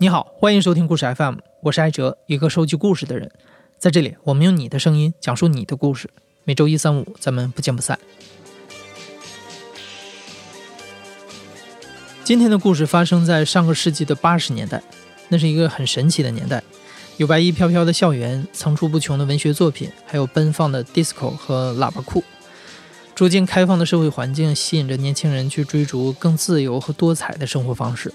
你好，欢迎收听故事 FM，我是艾哲，一个收集故事的人。在这里，我们用你的声音讲述你的故事。每周一、三、五，咱们不见不散。今天的故事发生在上个世纪的八十年代，那是一个很神奇的年代，有白衣飘飘的校园，层出不穷的文学作品，还有奔放的 disco 和喇叭裤。逐渐开放的社会环境吸引着年轻人去追逐更自由和多彩的生活方式。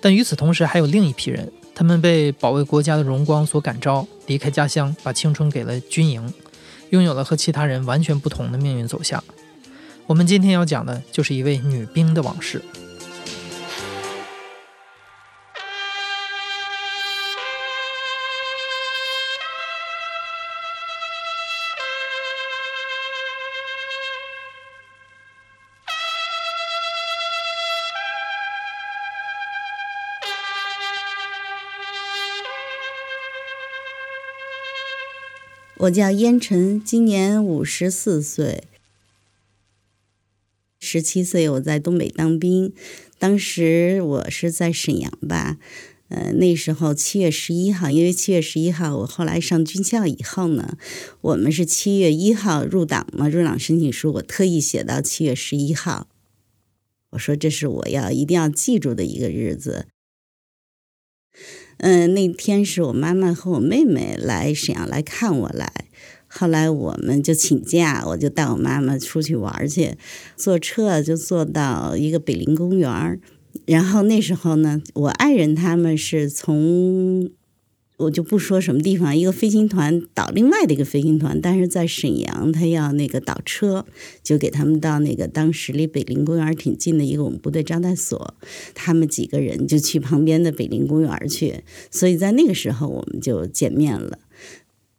但与此同时，还有另一批人，他们被保卫国家的荣光所感召，离开家乡，把青春给了军营，拥有了和其他人完全不同的命运走向。我们今天要讲的就是一位女兵的往事。我叫燕晨，今年五十四岁。十七岁我在东北当兵，当时我是在沈阳吧。呃，那时候七月十一号，因为七月十一号我后来上军校以后呢，我们是七月一号入党嘛，入党申请书我特意写到七月十一号。我说这是我要一定要记住的一个日子。嗯，那天是我妈妈和我妹妹来沈阳来看我来，后来我们就请假，我就带我妈妈出去玩去，坐车就坐到一个北陵公园然后那时候呢，我爱人他们是从。我就不说什么地方，一个飞行团导另外的一个飞行团，但是在沈阳，他要那个倒车，就给他们到那个当时离北陵公园挺近的一个我们部队招待所，他们几个人就去旁边的北陵公园去，所以在那个时候我们就见面了。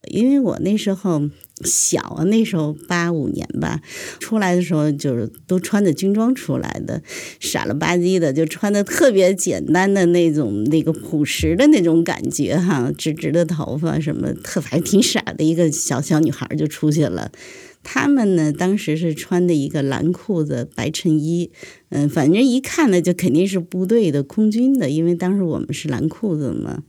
因为我那时候小，那时候八五年吧，出来的时候就是都穿着军装出来的，傻了吧唧的，就穿的特别简单的那种那个朴实的那种感觉哈，直直的头发什么，特还挺傻的一个小小女孩就出去了。他们呢，当时是穿的一个蓝裤子白衬衣，嗯，反正一看呢就肯定是部队的空军的，因为当时我们是蓝裤子嘛。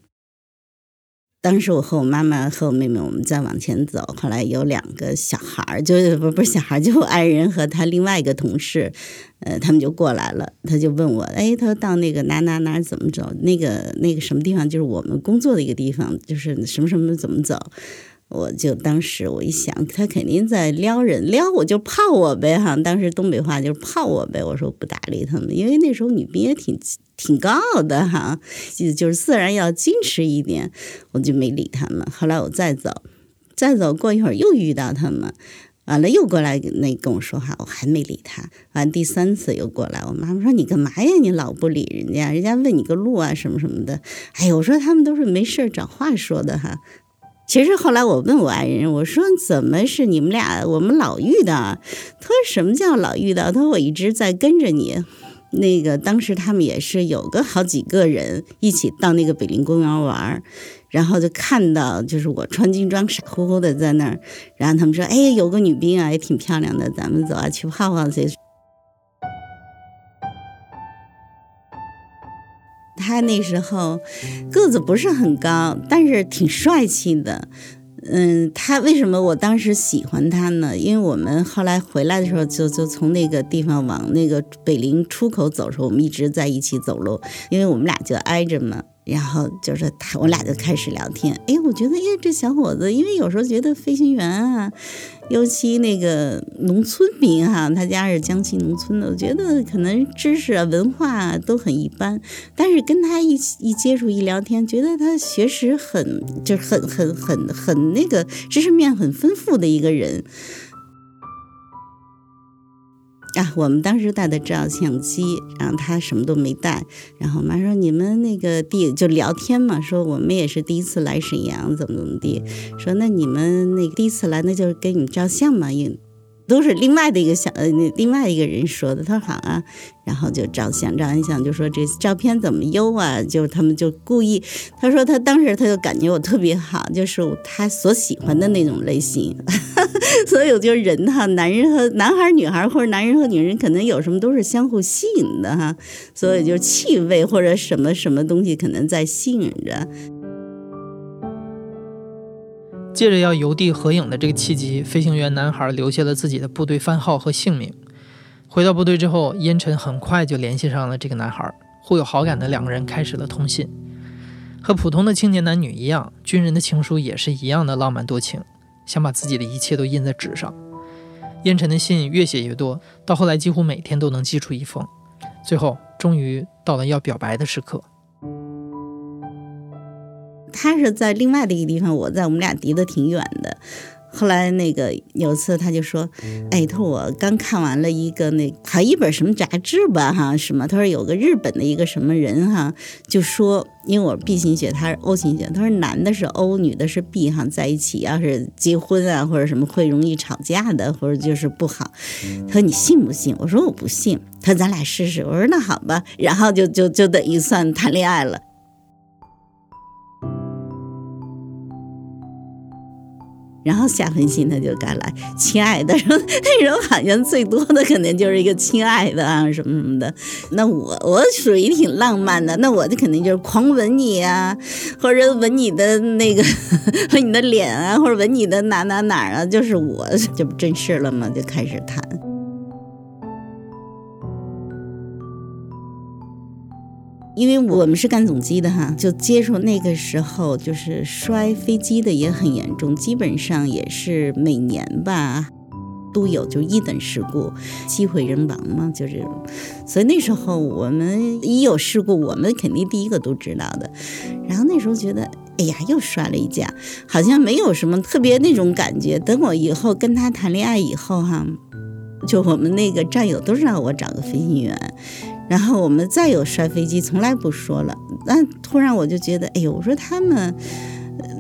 当时我和我妈妈和我妹妹，我们在往前走。后来有两个小孩儿，就不不是小孩儿，就我爱人和他另外一个同事，呃，他们就过来了。他就问我，哎，他说到那个哪哪哪怎么走？那个那个什么地方，就是我们工作的一个地方，就是什么什么怎么走？我就当时我一想，他肯定在撩人，撩我就泡我呗哈。当时东北话就是泡我呗。我说不搭理他们，因为那时候女兵也挺挺高傲的哈，就是自然要矜持一点，我就没理他们。后来我再走，再走过一会儿又遇到他们，完了又过来那跟我说话，我还没理他。完第三次又过来，我妈妈说你干嘛呀？你老不理人家，人家问你个路啊什么什么的。哎呀，我说他们都是没事找话说的哈。其实后来我问我爱人，我说怎么是你们俩？我们老遇到。他说什么叫老遇到？他说我一直在跟着你。那个当时他们也是有个好几个人一起到那个北陵公园玩，然后就看到就是我穿军装傻乎乎的在那儿，然后他们说：“哎，有个女兵啊，也挺漂亮的，咱们走啊，去泡泡去。”他那时候个子不是很高，但是挺帅气的。嗯，他为什么我当时喜欢他呢？因为我们后来回来的时候，就就从那个地方往那个北陵出口走的时候，我们一直在一起走路，因为我们俩就挨着嘛。然后就是他，我俩就开始聊天。哎，我觉得，哎，这小伙子，因为有时候觉得飞行员啊，尤其那个农村兵哈，他家是江西农村的，我觉得可能知识啊、文化都很一般。但是跟他一起一接触、一聊天，觉得他学识很，就是很、很、很、很那个知识面很丰富的一个人。啊，我们当时带的照相机，然后他什么都没带。然后我妈说：“你们那个地就聊天嘛，说我们也是第一次来沈阳，怎么怎么地。说那你们那第一次来，那就是给你们照相嘛，也都是另外的一个小呃，另外一个人说的。他说好啊，然后就照相，照完相就说这照片怎么优啊？就他们就故意，他说他当时他就感觉我特别好，就是他所喜欢的那种类型。所以我觉得人哈，男人和男孩、女孩或者男人和女人，可能有什么都是相互吸引的哈。所以就是气味或者什么什么东西，可能在吸引着。借着要邮递合影的这个契机，飞行员男孩留下了自己的部队番号和姓名。回到部队之后，烟尘很快就联系上了这个男孩，互有好感的两个人开始了通信。和普通的青年男女一样，军人的情书也是一样的浪漫多情，想把自己的一切都印在纸上。烟尘的信越写越多，到后来几乎每天都能寄出一封。最后，终于到了要表白的时刻。他是在另外的一个地方，我在我们俩离得挺远的。后来那个有一次他就说：“哎，他说我刚看完了一个那好一本什么杂志吧，哈什么？他说有个日本的一个什么人哈，就说因为我是 B 型血，他是 O 型血，他说男的是 O，女的是 B 哈，在一起要是结婚啊或者什么会容易吵架的，或者就是不好。他说你信不信？我说我不信。他说咱俩试试。我说那好吧，然后就就就等于算谈恋爱了。”然后下狠心他就该来，亲爱的，说那时候好像最多的肯定就是一个亲爱的啊什么什么的。那我我属于挺浪漫的，那我就肯定就是狂吻你啊，或者吻你的那个 吻你的脸啊，或者吻你的哪哪哪啊，就是我这不正式了吗？就开始谈。因为我们是干总机的哈，就接触那个时候就是摔飞机的也很严重，基本上也是每年吧都有就一等事故，机毁人亡嘛，就这种。所以那时候我们一有事故，我们肯定第一个都知道的。然后那时候觉得，哎呀，又摔了一架，好像没有什么特别那种感觉。等我以后跟他谈恋爱以后哈，就我们那个战友都知道我找个飞行员。然后我们再有摔飞机，从来不说了。但突然我就觉得，哎呦，我说他们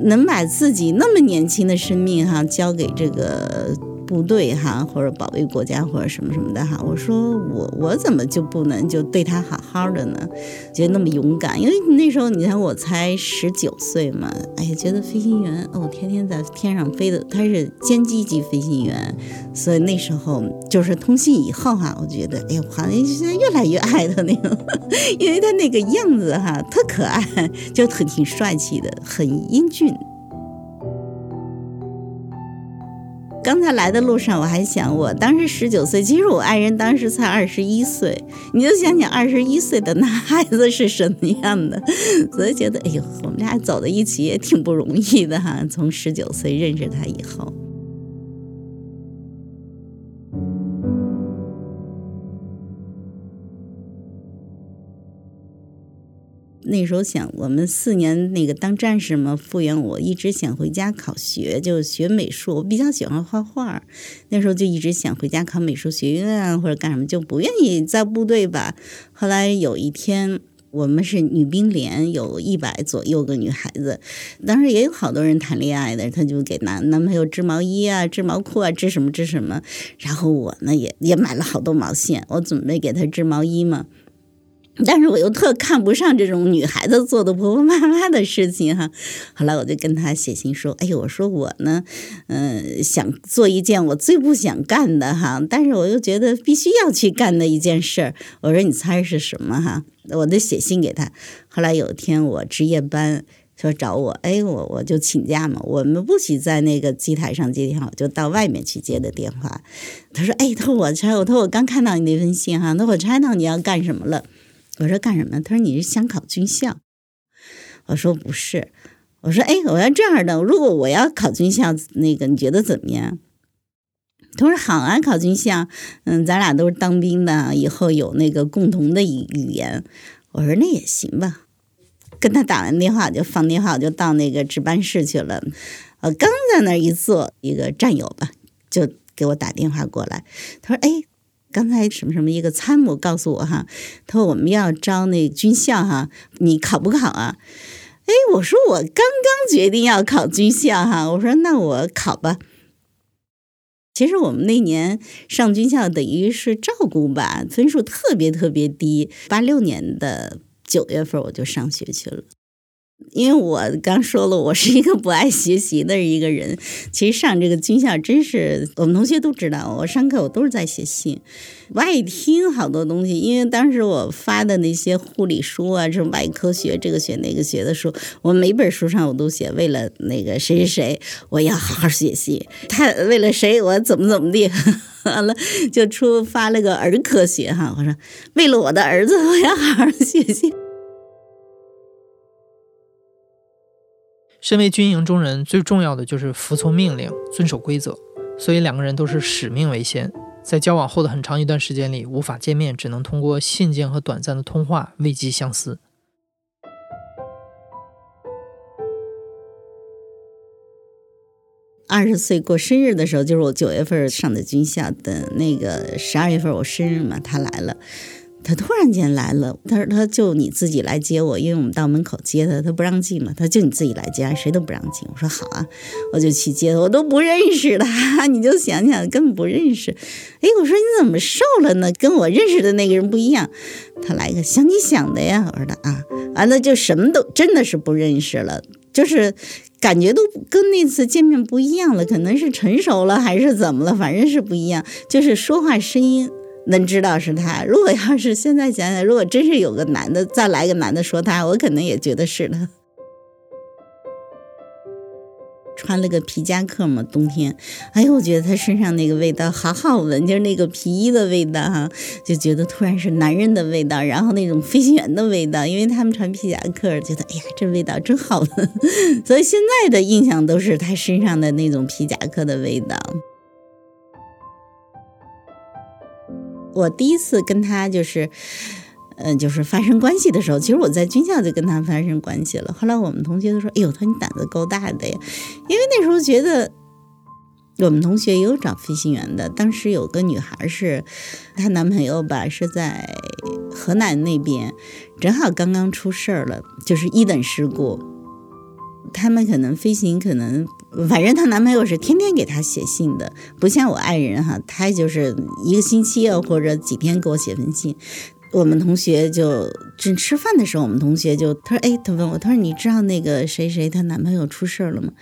能把自己那么年轻的生命哈交给这个。部队哈，或者保卫国家或者什么什么的哈，我说我我怎么就不能就对他好好的呢？觉得那么勇敢，因为那时候你看我才十九岁嘛，哎呀，觉得飞行员哦，天天在天上飞的，他是歼击级飞行员，所以那时候就是通信以后哈，我觉得哎呀，好像现在越来越爱他那种，因为他那个样子哈，特可爱，就很挺帅气的，很英俊。刚才来的路上，我还想，我当时十九岁，其实我爱人当时才二十一岁。你就想想二十一岁的男孩子是什么样的，所以觉得，哎呦，我们俩走在一起也挺不容易的哈。从十九岁认识他以后。那时候想，我们四年那个当战士嘛，复员，我一直想回家考学，就学美术。我比较喜欢画画，那时候就一直想回家考美术学院啊，或者干什么，就不愿意在部队吧。后来有一天，我们是女兵连，有一百左右个女孩子，当时也有好多人谈恋爱的，他就给男男朋友织毛衣啊、织毛裤啊、织什么织什么。然后我呢，也也买了好多毛线，我准备给他织毛衣嘛。但是我又特看不上这种女孩子做的婆婆妈妈的事情哈，后来我就跟他写信说，哎呦，我说我呢，嗯，想做一件我最不想干的哈，但是我又觉得必须要去干的一件事儿。我说你猜是什么哈？我就写信给他。后来有一天我值夜班，说找我，哎，我我就请假嘛，我们不许在那个机台上接电话，我就到外面去接的电话。他说，哎，他说我猜，我说我刚看到你那封信哈，那我猜到你要干什么了。我说干什么？他说你是想考军校。我说不是。我说哎，我要这样的，如果我要考军校，那个你觉得怎么样？他说好啊，考军校，嗯，咱俩都是当兵的，以后有那个共同的语言。我说那也行吧。跟他打完电话就放电话，我就到那个值班室去了。呃，刚在那儿一坐，一个战友吧，就给我打电话过来。他说哎。刚才什么什么一个参谋告诉我哈，他说我们要招那军校哈，你考不考啊？哎，我说我刚刚决定要考军校哈，我说那我考吧。其实我们那年上军校等于是照顾吧，分数特别特别低。八六年的九月份我就上学去了。因为我刚说了，我是一个不爱学习的一个人。其实上这个军校，真是我们同学都知道，我上课我都是在写信，不爱听好多东西。因为当时我发的那些护理书啊，这种外科学这个学那个学的书，我每本书上我都写，为了那个谁谁谁，我要好好学习。他为了谁，我怎么怎么地。完了就出发了个儿科学哈，我说为了我的儿子，我要好好学习。身为军营中人，最重要的就是服从命令、遵守规则，所以两个人都是使命为先。在交往后的很长一段时间里，无法见面，只能通过信件和短暂的通话慰藉相思。二十岁过生日的时候，就是我九月份上的军校的那个十二月份我生日嘛，他来了。他突然间来了，他说：“他就你自己来接我，因为我们到门口接他，他不让进嘛。他就你自己来接，谁都不让进。”我说：“好啊，我就去接他。我都不认识他，你就想想，根本不认识。哎，我说你怎么瘦了呢？跟我认识的那个人不一样。他来个想你想的呀。我说的啊，完了就什么都真的是不认识了，就是感觉都跟那次见面不一样了，可能是成熟了还是怎么了，反正是不一样，就是说话声音。”能知道是他。如果要是现在想想，如果真是有个男的再来个男的说他，我可能也觉得是他。穿了个皮夹克嘛，冬天，哎呦，我觉得他身上那个味道好好闻，就是那个皮衣的味道哈，就觉得突然是男人的味道，然后那种飞行员的味道，因为他们穿皮夹克，觉得哎呀，这味道真好闻，所以现在的印象都是他身上的那种皮夹克的味道。我第一次跟他就是，嗯，就是发生关系的时候，其实我在军校就跟他发生关系了。后来我们同学都说：“哎呦，他你胆子够大的呀！”因为那时候觉得我们同学也有找飞行员的。当时有个女孩是她男朋友吧，是在河南那边，正好刚刚出事儿了，就是一等事故。他们可能飞行，可能反正她男朋友是天天给她写信的，不像我爱人哈，他就是一个星期啊或者几天给我写封信。我们同学就正吃饭的时候，我们同学就他说：“哎，他问我，他说你知道那个谁谁她男朋友出事了吗？”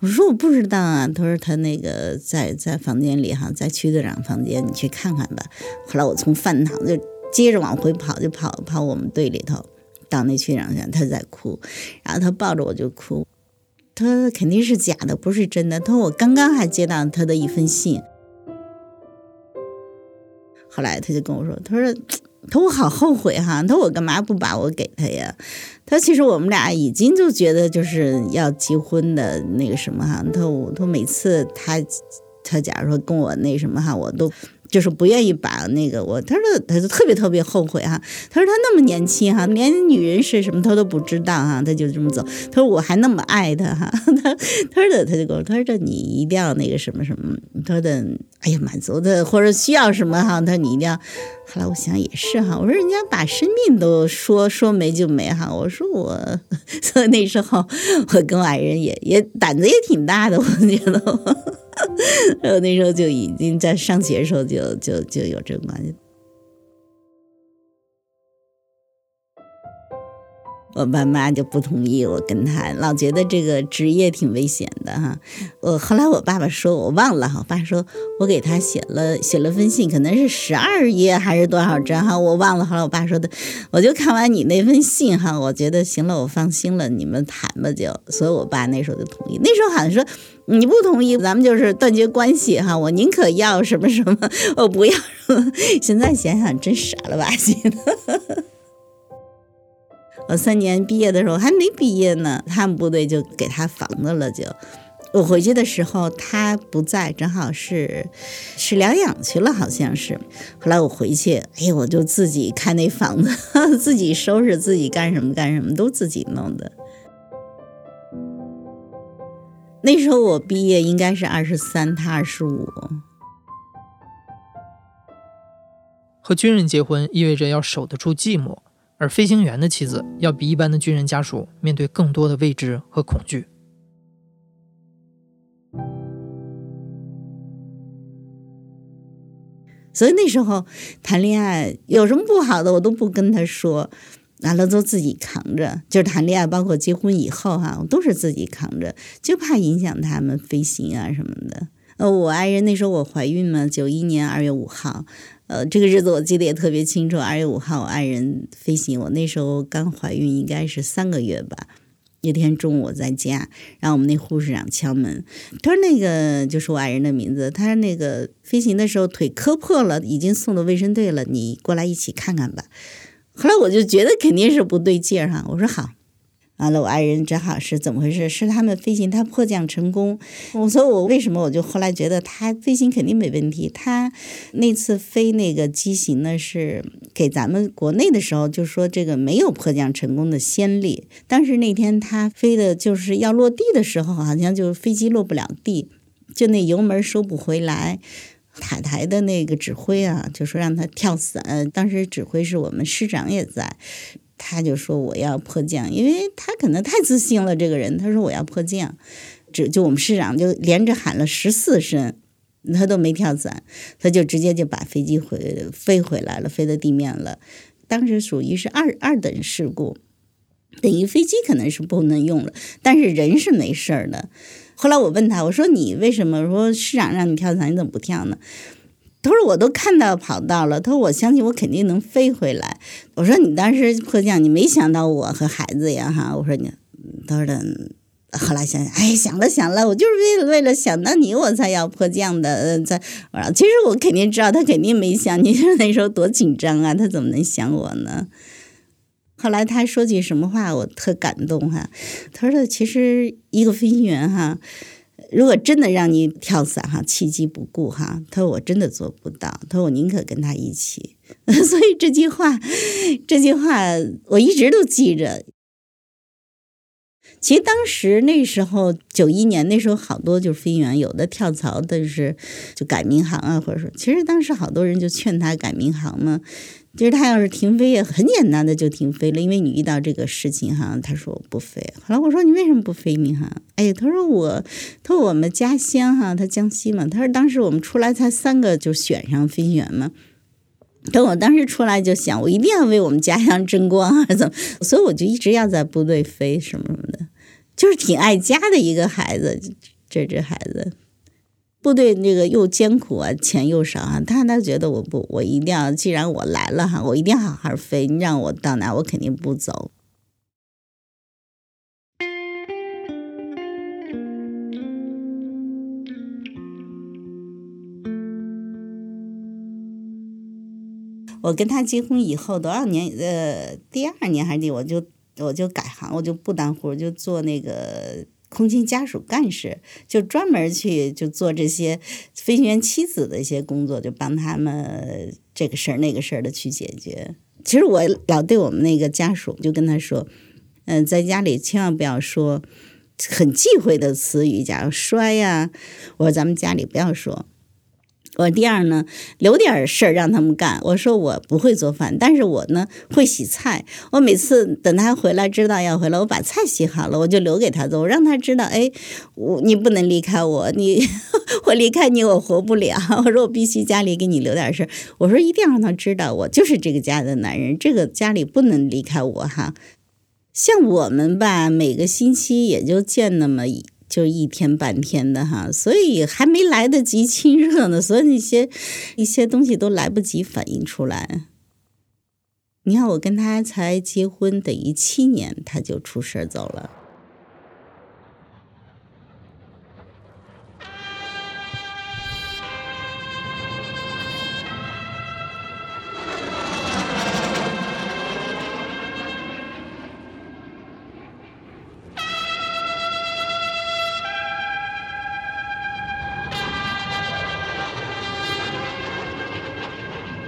我说：“我不知道啊。”他说：“他那个在在房间里哈，在区队长房间，你去看看吧。”后来我从饭堂就接着往回跑，就跑跑我们队里头，到那区长家，他在哭，然后他抱着我就哭。他肯定是假的，不是真的。他说我刚刚还接到他的一封信，后来他就跟我说：“他说，他说我好后悔哈，他说我干嘛不把我给他呀？他其实我们俩已经就觉得就是要结婚的那个什么哈。他我他每次他他假如说跟我那什么哈，我都。”就是不愿意把那个我，他说他就特别特别后悔哈。他说他那么年轻哈，连女人是什么他都不知道哈，他就这么走。他说我还那么爱他哈，他他说的他就跟我他说这你一定要那个什么什么，他说的哎呀满足的或者需要什么哈，他说你一定要。后来我想也是哈，我说人家把生命都说说没就没哈，我说我 所以那时候我跟我爱人也也胆子也挺大的，我觉得。然后那时候就已经在上学的时候就就就有这个关系。我爸妈就不同意我跟他，老觉得这个职业挺危险的哈。我后来我爸爸说我忘了，我爸说我给他写了写了封信，可能是十二页还是多少张哈，我忘了。后来我爸说的，我就看完你那封信哈，我觉得行了，我放心了，你们谈吧就。所以我爸那时候就同意。那时候好像说你不同意，咱们就是断绝关系哈。我宁可要什么什么，我不要什么。现在想想真傻了吧唧的。我三年毕业的时候还没毕业呢，他们部队就给他房子了。就我回去的时候他不在，正好是是疗养去了，好像是。后来我回去，哎呀我就自己看那房子，自己收拾，自己干什么干什么，都自己弄的。那时候我毕业应该是二十三，他二十五。和军人结婚意味着要守得住寂寞。而飞行员的妻子要比一般的军人家属面对更多的未知和恐惧，所以那时候谈恋爱有什么不好的，我都不跟他说。完了都自己扛着，就是谈恋爱，包括结婚以后哈，我都是自己扛着，就怕影响他们飞行啊什么的。呃，我爱人那时候我怀孕嘛，九一年二月五号，呃，这个日子我记得也特别清楚。二月五号，我爱人飞行，我那时候刚怀孕，应该是三个月吧。那天中午我在家，然后我们那护士长敲门，他说那个就是我爱人的名字，他说那个飞行的时候腿磕破了，已经送到卫生队了，你过来一起看看吧。后来我就觉得肯定是不对劲儿哈，我说好。完了，我爱人正好是怎么回事？是他们飞行，他迫降成功。我说我为什么？我就后来觉得他飞行肯定没问题。他那次飞那个机型呢，是给咱们国内的时候就说这个没有迫降成功的先例。当时那天他飞的就是要落地的时候，好像就飞机落不了地，就那油门收不回来。塔台的那个指挥啊，就说让他跳伞。当时指挥是我们师长也在。他就说我要迫降，因为他可能太自信了。这个人他说我要迫降，就就我们市长就连着喊了十四声，他都没跳伞，他就直接就把飞机回飞回来了，飞到地面了。当时属于是二二等事故，等于飞机可能是不能用了，但是人是没事儿的。后来我问他，我说你为什么说市长让你跳伞，你怎么不跳呢？他说：“我都看到跑道了。”他说：“我相信我肯定能飞回来。”我说：“你当时迫降，你没想到我和孩子呀？”哈，我说你，他说的。后来想想，哎，想了想了，我就是为了为了想到你，我才要迫降的。嗯，在我说，其实我肯定知道，他肯定没想。你那时候多紧张啊，他怎么能想我呢？后来他说句什么话，我特感动哈。他说：“其实一个飞行员哈。”如果真的让你跳伞哈，弃机不顾哈，他说我真的做不到，他说我宁可跟他一起。所以这句话，这句话我一直都记着。其实当时那时候九一年那时候好多就是飞行员，有的跳槽的是就改民航啊，或者说，其实当时好多人就劝他改民航嘛。就是他要是停飞也很简单的就停飞了，因为你遇到这个事情哈，他说我不飞。后来我说你为什么不飞民航？哎，他说我，他说我们家乡哈，他江西嘛，他说当时我们出来才三个就选上飞行员嘛。等我当时出来就想，我一定要为我们家乡争光啊，怎么？所以我就一直要在部队飞什么什么的，就是挺爱家的一个孩子，这这孩子。部队那个又艰苦啊，钱又少啊，他他觉得我不，我一定要，既然我来了哈，我一定要好好飞。你让我到哪，我肯定不走。我跟他结婚以后多少年？呃，第二年还是第，我就我就改行，我就不当护士，就做那个。空军家属干事就专门去就做这些飞行员妻子的一些工作，就帮他们这个事儿那个事儿的去解决。其实我老对我们那个家属就跟他说，嗯，在家里千万不要说很忌讳的词语，假如摔呀，我说咱们家里不要说。我第二呢，留点事儿让他们干。我说我不会做饭，但是我呢会洗菜。我每次等他回来，知道要回来，我把菜洗好了，我就留给他做。我让他知道，哎，我你不能离开我，你 我离开你我活不了。我说我必须家里给你留点事儿。我说一定要让他知道，我就是这个家的男人，这个家里不能离开我哈。像我们吧，每个星期也就见那么一。就一天半天的哈，所以还没来得及亲热呢，所以那些一些东西都来不及反映出来。你看，我跟他才结婚等于七年，他就出事儿走了。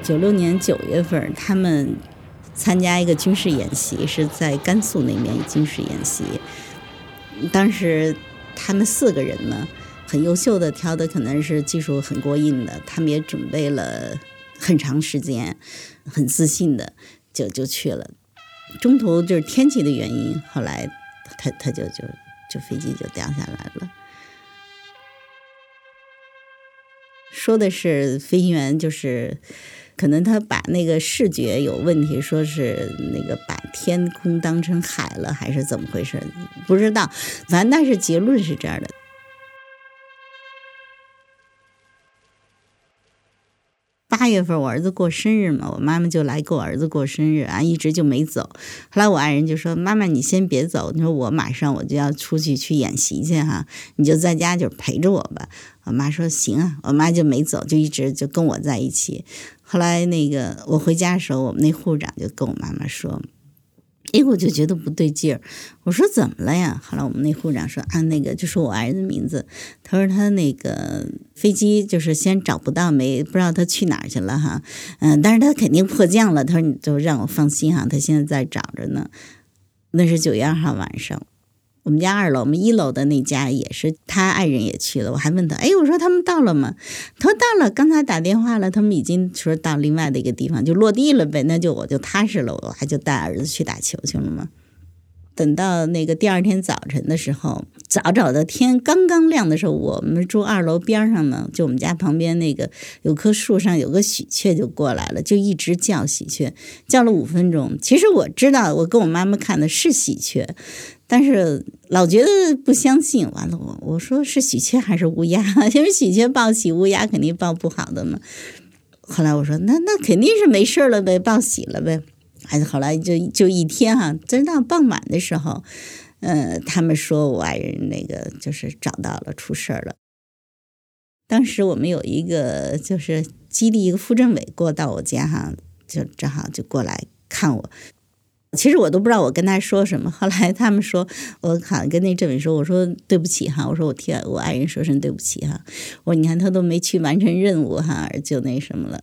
九六年九月份，他们参加一个军事演习，是在甘肃那边军事演习。当时他们四个人呢，很优秀的，挑的可能是技术很过硬的，他们也准备了很长时间，很自信的就就去了。中途就是天气的原因，后来他他就就就飞机就掉下来了。说的是飞行员就是。可能他把那个视觉有问题，说是那个把天空当成海了，还是怎么回事？不知道，反正但是结论是这样的。八月份我儿子过生日嘛，我妈妈就来给我儿子过生日啊，一直就没走。后来我爱人就说：“妈妈，你先别走，你说我马上我就要出去去演习去哈，你就在家就陪着我吧。”我妈说：“行啊。”我妈就没走，就一直就跟我在一起。后来那个我回家的时候，我们那护士长就跟我妈妈说。结果就觉得不对劲儿，我说怎么了呀？后来我们那护士长说啊，那个就说我儿子名字，他说他那个飞机就是先找不到，没不知道他去哪儿去了哈，嗯，但是他肯定迫降了。他说你就让我放心哈，他现在在找着呢。那是九月二号晚上。我们家二楼，我们一楼的那家也是，他爱人也去了。我还问他，哎，我说他们到了吗？他说到了，刚才打电话了，他们已经说到另外的一个地方，就落地了呗。那就我就踏实了，我还就带儿子去打球去了嘛。等到那个第二天早晨的时候，早早的天刚刚亮的时候，我们住二楼边上呢，就我们家旁边那个有棵树上有个喜鹊就过来了，就一直叫喜鹊，叫了五分钟。其实我知道，我跟我妈妈看的是喜鹊。但是老觉得不相信，完了我我说是喜鹊还是乌鸦？因为喜鹊报喜，乌鸦肯定报不好的嘛。后来我说那那肯定是没事了呗，报喜了呗。还后来就就一天哈，真到傍晚的时候，嗯，他们说我爱人那个就是找到了，出事儿了。当时我们有一个就是基地一个副政委过到我家哈，就正好就过来看我。其实我都不知道我跟他说什么。后来他们说，我好像跟那政委说，我说对不起哈，我说我替我爱人说声对不起哈。我说你看他都没去完成任务哈，就那什么了。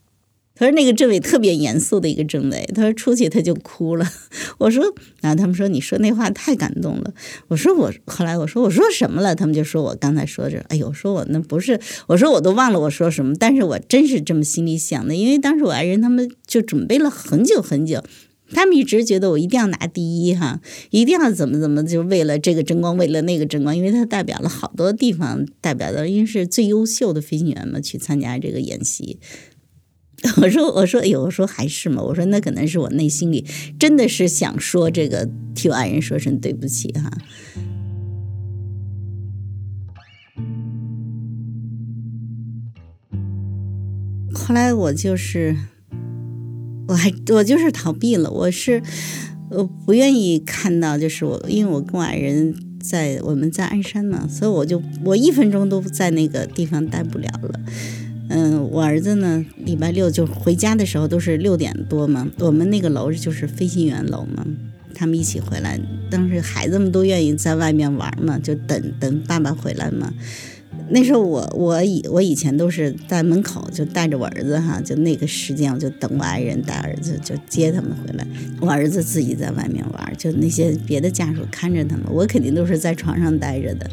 他说那个政委特别严肃的一个政委，他说出去他就哭了。我说啊，他们说你说那话太感动了。我说我后来我说我说什么了？他们就说我刚才说着，哎呦，说我那不是，我说我都忘了我说什么，但是我真是这么心里想的，因为当时我爱人他们就准备了很久很久。他们一直觉得我一定要拿第一哈，一定要怎么怎么，就为了这个争光，为了那个争光，因为他代表了好多地方，代表的因为是最优秀的飞行员嘛，去参加这个演习。我说，我说，哎呦，我说还是嘛，我说那可能是我内心里真的是想说这个，替我爱人说声对不起哈。后来我就是。我还我就是逃避了，我是呃不愿意看到，就是我因为我跟我爱人在我们在鞍山嘛，所以我就我一分钟都在那个地方待不了了。嗯，我儿子呢，礼拜六就回家的时候都是六点多嘛，我们那个楼就是飞行员楼嘛，他们一起回来，当时孩子们都愿意在外面玩嘛，就等等爸爸回来嘛。那时候我我以我以前都是在门口就带着我儿子哈，就那个时间我就等我爱人带儿子就接他们回来，我儿子自己在外面玩，就那些别的家属看着他们，我肯定都是在床上待着的。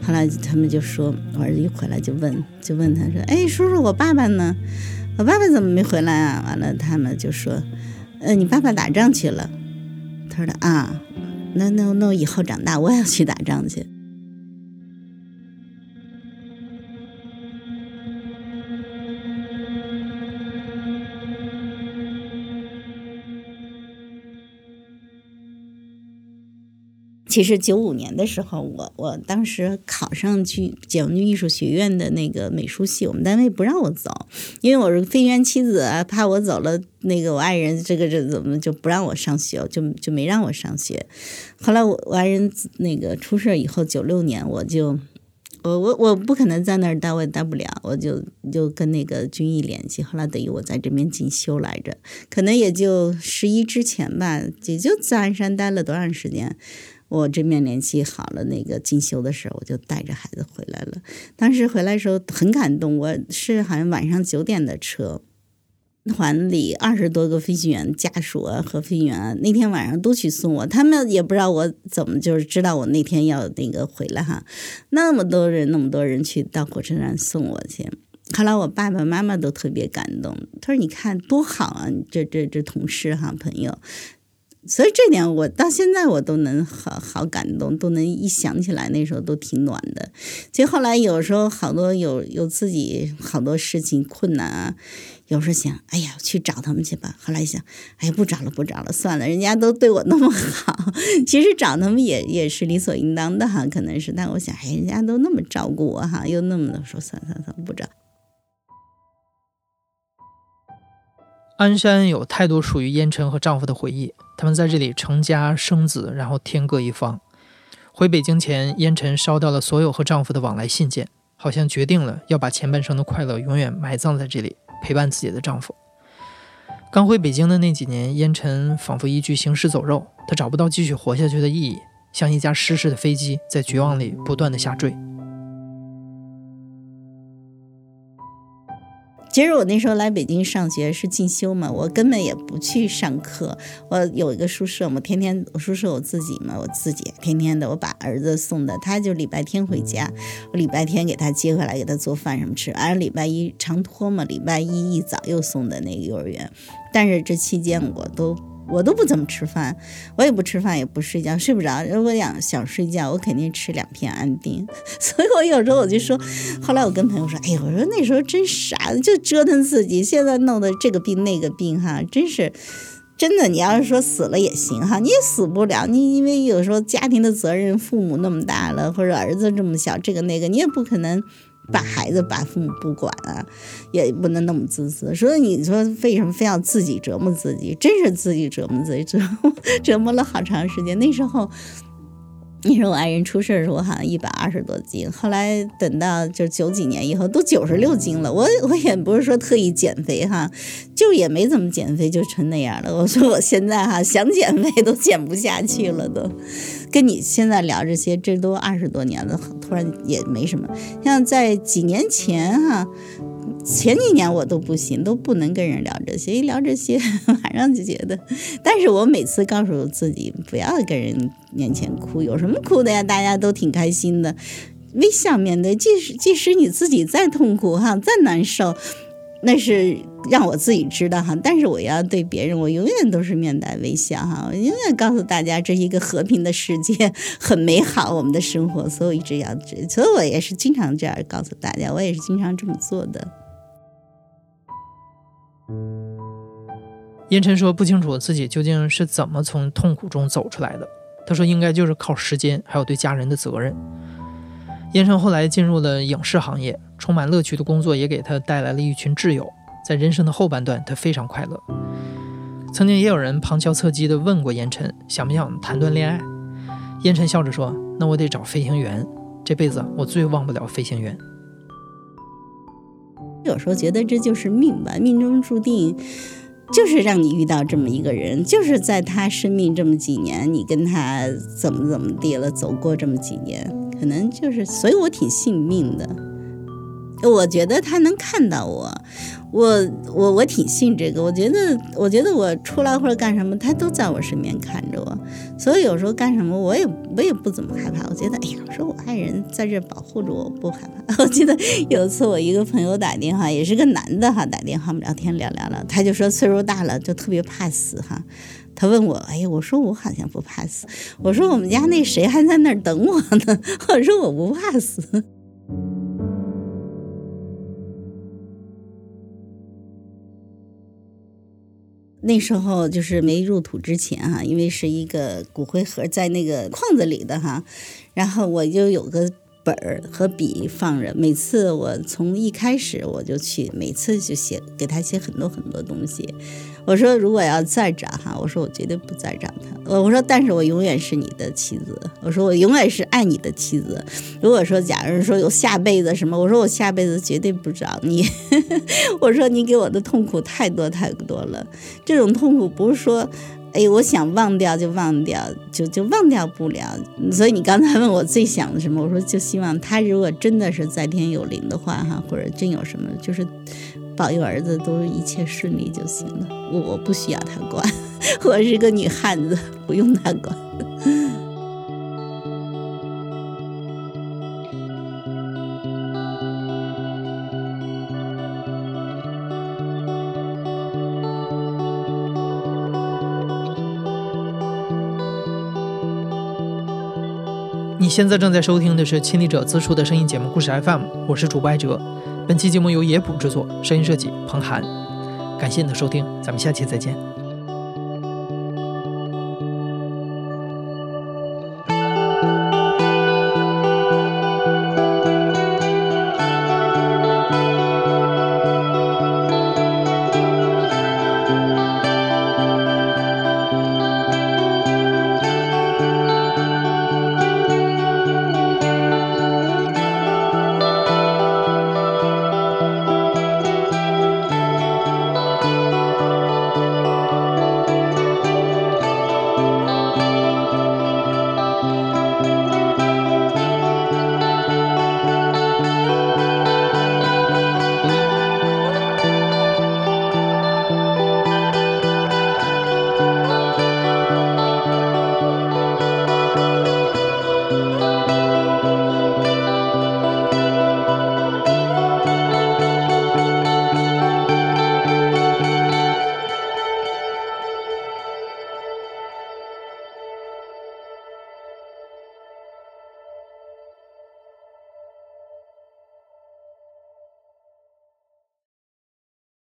后来他们就说，我儿子一回来就问就问他说，哎，叔叔，我爸爸呢？我爸爸怎么没回来啊？完了他们就说，呃，你爸爸打仗去了。他说啊，那那那我以后长大我也要去打仗去。其实九五年的时候，我我当时考上去解放军艺术学院的那个美术系，我们单位不让我走，因为我是飞行员妻子，怕我走了，那个我爱人这个这怎么就不让我上学，就就没让我上学。后来我我爱人那个出事以后，九六年我就我我我不可能在那儿待，我也待不了，我就就跟那个军艺联系。后来等于我在这边进修来着，可能也就十一之前吧，也就在鞍山待了多长时间。我这面联系好了，那个进修的时候，我就带着孩子回来了。当时回来的时候很感动，我是好像晚上九点的车，团里二十多个飞行员家属啊和飞行员那天晚上都去送我，他们也不知道我怎么就是知道我那天要那个回来哈，那么多人那么多人去到火车站送我去。后来我爸爸妈妈都特别感动，他说：“你看多好啊，这这这同事哈朋友。”所以这点我到现在我都能好好感动，都能一想起来那时候都挺暖的。其实后来有时候好多有有自己好多事情困难啊，有时候想，哎呀，去找他们去吧。后来想，哎呀，不找了，不找了，算了，人家都对我那么好，其实找他们也也是理所应当的哈，可能是。但我想，哎，人家都那么照顾我哈，又那么的说，算算算，不找。鞍山有太多属于烟尘和丈夫的回忆，他们在这里成家生子，然后天各一方。回北京前，烟尘烧掉了所有和丈夫的往来信件，好像决定了要把前半生的快乐永远埋葬在这里，陪伴自己的丈夫。刚回北京的那几年，烟尘仿佛一具行尸走肉，她找不到继续活下去的意义，像一架失事的飞机，在绝望里不断的下坠。其实我那时候来北京上学是进修嘛，我根本也不去上课。我有一个宿舍嘛，天天我宿舍我自己嘛，我自己天天的，我把儿子送的，他就礼拜天回家，我礼拜天给他接回来，给他做饭什么吃。完了礼拜一长托嘛，礼拜一一早又送的那个幼儿园，但是这期间我都。我都不怎么吃饭，我也不吃饭，也不睡觉，睡不着。如果想想睡觉，我肯定吃两片安定。所以我有时候我就说，后来我跟朋友说，哎呀，我说那时候真傻，就折腾自己。现在弄的这个病那个病，哈，真是真的。你要是说死了也行，哈，你也死不了。你因为有时候家庭的责任，父母那么大了，或者儿子这么小，这个那个，你也不可能。把孩子把父母不管啊，也不能那么自私。所以你说为什么非要自己折磨自己？真是自己折磨自己，折磨 折磨了好长时间。那时候。你说我爱人出事的时候，我好像一百二十多斤，后来等到就九几年以后都九十六斤了。我我也不是说特意减肥哈，就也没怎么减肥，就成那样了。我说我现在哈想减肥都减不下去了，都。跟你现在聊这些，这都二十多年了，突然也没什么。像在几年前哈。前几年我都不行，都不能跟人聊这些，一聊这些 马上就觉得。但是我每次告诉自己不要跟人面前哭，有什么哭的呀？大家都挺开心的，微笑面对。即使即使你自己再痛苦哈，再难受，那是让我自己知道哈。但是我要对别人，我永远都是面带微笑哈。我永远告诉大家，这是一个和平的世界，很美好，我们的生活，所以我一直要，所以我也是经常这样告诉大家，我也是经常这么做的。烟尘说不清楚自己究竟是怎么从痛苦中走出来的。他说应该就是靠时间，还有对家人的责任。烟尘后来进入了影视行业，充满乐趣的工作也给他带来了一群挚友。在人生的后半段，他非常快乐。曾经也有人旁敲侧击地问过烟尘，想不想谈段恋爱？烟尘笑着说：“那我得找飞行员，这辈子我最忘不了飞行员。”有时候觉得这就是命吧，命中注定。就是让你遇到这么一个人，就是在他生命这么几年，你跟他怎么怎么地了，走过这么几年，可能就是，所以我挺信命的。我觉得他能看到我。我我我挺信这个，我觉得我觉得我出来或者干什么，他都在我身边看着我，所以有时候干什么我也我也不怎么害怕。我觉得哎呀，我说我爱人在这保护着我，不害怕。我记得有一次我一个朋友打电话，也是个男的哈，打电话我们聊天聊聊了，他就说岁数大了就特别怕死哈。他问我，哎呀，我说我好像不怕死，我说我们家那谁还在那儿等我呢，我说我不怕死。那时候就是没入土之前哈，因为是一个骨灰盒在那个框子里的哈，然后我就有个本儿和笔放着，每次我从一开始我就去，每次就写给他写很多很多东西。我说如果要再找哈，我说我绝对不再找他。我我说但是我永远是你的妻子。我说我永远是爱你的妻子。如果说假如说有下辈子什么，我说我下辈子绝对不找你。我说你给我的痛苦太多太多了，这种痛苦不是说，哎，我想忘掉就忘掉，就就忘掉不了。所以你刚才问我最想的什么，我说就希望他如果真的是在天有灵的话哈，或者真有什么就是。保佑儿子都一切顺利就行了。我不需要他管 我是个女汉子不用他管。你现在正在收听的是亲历者自述的声音节目故事 fm 我是主播艾哲。本期节目由野捕制作，声音设计彭涵。感谢你的收听，咱们下期再见。